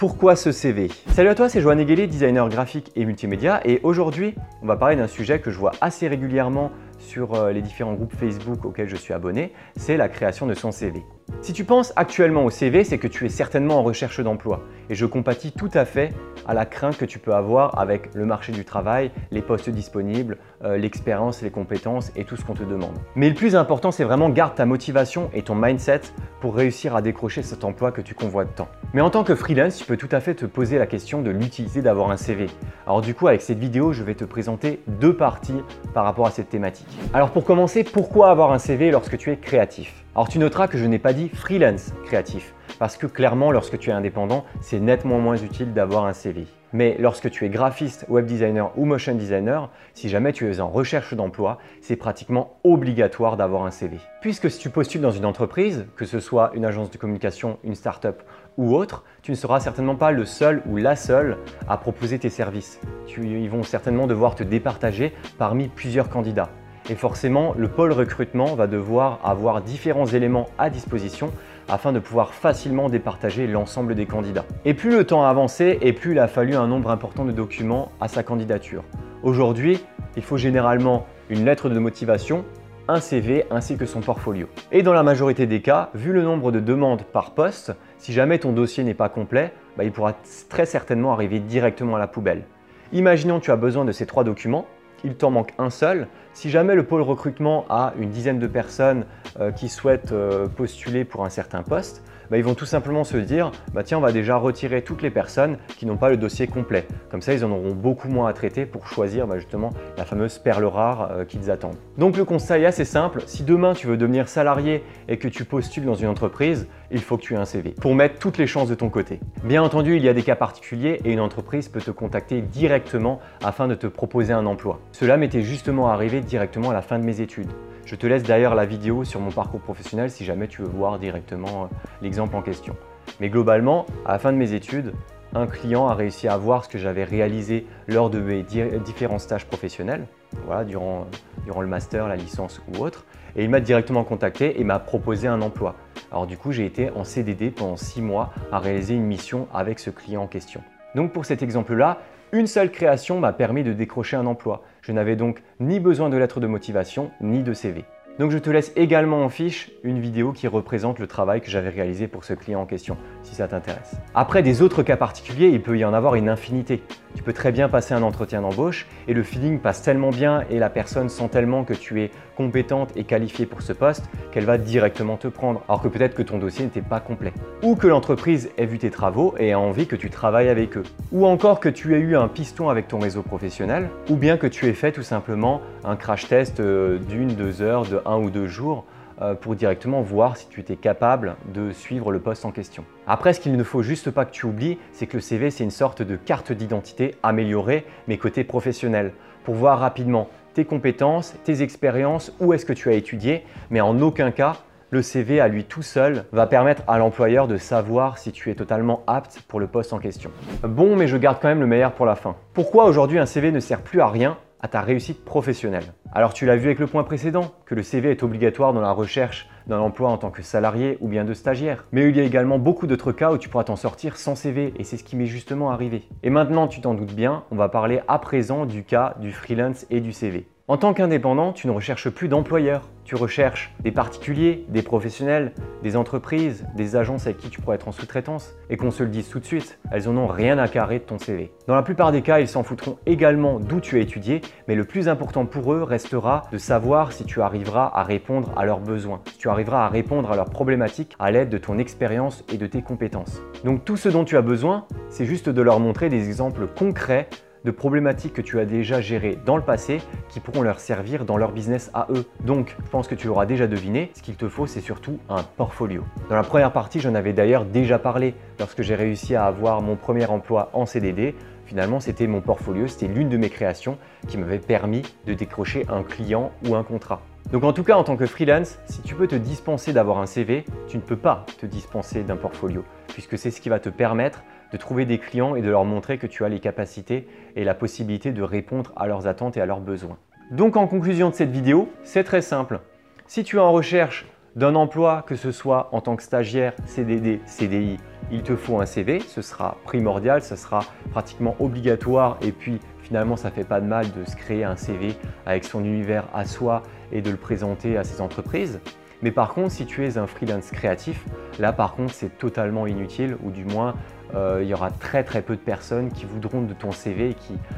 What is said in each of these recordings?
Pourquoi ce CV Salut à toi, c'est Joanne Eguelé, designer graphique et multimédia et aujourd'hui on va parler d'un sujet que je vois assez régulièrement sur euh, les différents groupes Facebook auxquels je suis abonné, c'est la création de son CV. Si tu penses actuellement au CV, c'est que tu es certainement en recherche d'emploi et je compatis tout à fait à la crainte que tu peux avoir avec le marché du travail, les postes disponibles, euh, l'expérience, les compétences et tout ce qu'on te demande. Mais le plus important, c'est vraiment garde ta motivation et ton mindset pour réussir à décrocher cet emploi que tu convoites tant. Mais en tant que freelance, tu peux tout à fait te poser la question de l'utilité d'avoir un CV. Alors du coup, avec cette vidéo, je vais te présenter deux parties par rapport à cette thématique. Alors pour commencer, pourquoi avoir un CV lorsque tu es créatif? Alors tu noteras que je n'ai pas dit freelance créatif, parce que clairement, lorsque tu es indépendant, c'est nettement moins utile d'avoir un CV. Mais lorsque tu es graphiste, web designer ou motion designer, si jamais tu es en recherche d'emploi, c'est pratiquement obligatoire d'avoir un CV. Puisque si tu postules dans une entreprise, que ce soit une agence de communication, une start-up ou autre, tu ne seras certainement pas le seul ou la seule à proposer tes services. ils vont certainement devoir te départager parmi plusieurs candidats. Et forcément, le pôle recrutement va devoir avoir différents éléments à disposition afin de pouvoir facilement départager l'ensemble des candidats. Et plus le temps a avancé et plus il a fallu un nombre important de documents à sa candidature. Aujourd'hui, il faut généralement une lettre de motivation, un CV ainsi que son portfolio. Et dans la majorité des cas, vu le nombre de demandes par poste, si jamais ton dossier n'est pas complet, bah, il pourra très certainement arriver directement à la poubelle. Imaginons que tu as besoin de ces trois documents, il t'en manque un seul. Si jamais le pôle recrutement a une dizaine de personnes euh, qui souhaitent euh, postuler pour un certain poste, bah, ils vont tout simplement se dire bah, tiens, on va déjà retirer toutes les personnes qui n'ont pas le dossier complet. Comme ça, ils en auront beaucoup moins à traiter pour choisir bah, justement la fameuse perle rare euh, qu'ils attendent. Donc le constat est assez simple. Si demain tu veux devenir salarié et que tu postules dans une entreprise, il faut que tu aies un CV pour mettre toutes les chances de ton côté. Bien entendu, il y a des cas particuliers et une entreprise peut te contacter directement afin de te proposer un emploi. Cela m'était justement arrivé directement à la fin de mes études. Je te laisse d'ailleurs la vidéo sur mon parcours professionnel si jamais tu veux voir directement euh, l'exemple en question. Mais globalement, à la fin de mes études, un client a réussi à voir ce que j'avais réalisé lors de mes différents stages professionnels, voilà, durant, durant le master, la licence ou autre, et il m'a directement contacté et m'a proposé un emploi. Alors du coup, j'ai été en CDD pendant six mois à réaliser une mission avec ce client en question. Donc pour cet exemple-là, une seule création m'a permis de décrocher un emploi. Je n'avais donc ni besoin de lettre de motivation, ni de CV. Donc je te laisse également en fiche une vidéo qui représente le travail que j'avais réalisé pour ce client en question, si ça t'intéresse. Après des autres cas particuliers, il peut y en avoir une infinité. Tu peux très bien passer un entretien d'embauche et le feeling passe tellement bien et la personne sent tellement que tu es compétente et qualifiée pour ce poste qu'elle va directement te prendre, alors que peut-être que ton dossier n'était pas complet. Ou que l'entreprise ait vu tes travaux et a envie que tu travailles avec eux. Ou encore que tu aies eu un piston avec ton réseau professionnel, ou bien que tu aies fait tout simplement un crash test euh, d'une, deux heures, de un ou deux jours euh, pour directement voir si tu étais capable de suivre le poste en question. Après, ce qu'il ne faut juste pas que tu oublies, c'est que le CV, c'est une sorte de carte d'identité améliorée, mais côté professionnel, pour voir rapidement tes compétences, tes expériences, où est-ce que tu as étudié, mais en aucun cas, le CV à lui tout seul va permettre à l'employeur de savoir si tu es totalement apte pour le poste en question. Bon, mais je garde quand même le meilleur pour la fin. Pourquoi aujourd'hui un CV ne sert plus à rien à ta réussite professionnelle. Alors tu l'as vu avec le point précédent, que le CV est obligatoire dans la recherche d'un emploi en tant que salarié ou bien de stagiaire. Mais il y a également beaucoup d'autres cas où tu pourras t'en sortir sans CV et c'est ce qui m'est justement arrivé. Et maintenant tu t'en doutes bien, on va parler à présent du cas du freelance et du CV. En tant qu'indépendant, tu ne recherches plus d'employeur. Tu recherches des particuliers, des professionnels, des entreprises, des agences avec qui tu pourrais être en sous-traitance. Et qu'on se le dise tout de suite, elles en ont rien à carrer de ton CV. Dans la plupart des cas, ils s'en foutront également d'où tu as étudié, mais le plus important pour eux restera de savoir si tu arriveras à répondre à leurs besoins, si tu arriveras à répondre à leurs problématiques à l'aide de ton expérience et de tes compétences. Donc tout ce dont tu as besoin, c'est juste de leur montrer des exemples concrets de problématiques que tu as déjà gérées dans le passé qui pourront leur servir dans leur business à eux. Donc, je pense que tu auras déjà deviné, ce qu'il te faut, c'est surtout un portfolio. Dans la première partie, j'en avais d'ailleurs déjà parlé lorsque j'ai réussi à avoir mon premier emploi en CDD. Finalement, c'était mon portfolio, c'était l'une de mes créations qui m'avait permis de décrocher un client ou un contrat. Donc en tout cas, en tant que freelance, si tu peux te dispenser d'avoir un CV, tu ne peux pas te dispenser d'un portfolio, puisque c'est ce qui va te permettre de trouver des clients et de leur montrer que tu as les capacités et la possibilité de répondre à leurs attentes et à leurs besoins. Donc en conclusion de cette vidéo, c'est très simple. Si tu es en recherche d'un emploi, que ce soit en tant que stagiaire, CDD, CDI, il te faut un CV, ce sera primordial, ce sera pratiquement obligatoire et puis finalement ça fait pas de mal de se créer un CV avec son univers à soi et de le présenter à ses entreprises. Mais par contre, si tu es un freelance créatif, là par contre c'est totalement inutile ou du moins euh, il y aura très très peu de personnes qui voudront de ton CV et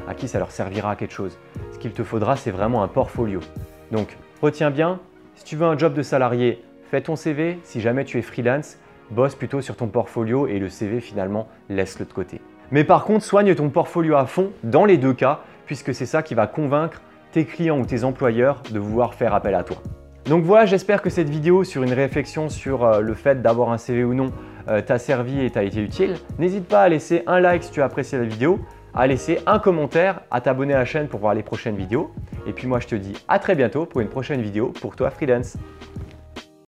à qui ça leur servira à quelque chose. Ce qu'il te faudra c'est vraiment un portfolio. Donc retiens bien, si tu veux un job de salarié, fais ton CV. Si jamais tu es freelance, bosse plutôt sur ton portfolio et le CV finalement laisse-le de côté. Mais par contre, soigne ton portfolio à fond dans les deux cas, puisque c'est ça qui va convaincre tes clients ou tes employeurs de vouloir faire appel à toi. Donc voilà, j'espère que cette vidéo sur une réflexion sur euh, le fait d'avoir un CV ou non euh, t'a servi et t'a été utile. N'hésite pas à laisser un like si tu as apprécié la vidéo, à laisser un commentaire, à t'abonner à la chaîne pour voir les prochaines vidéos. Et puis moi je te dis à très bientôt pour une prochaine vidéo pour toi freelance.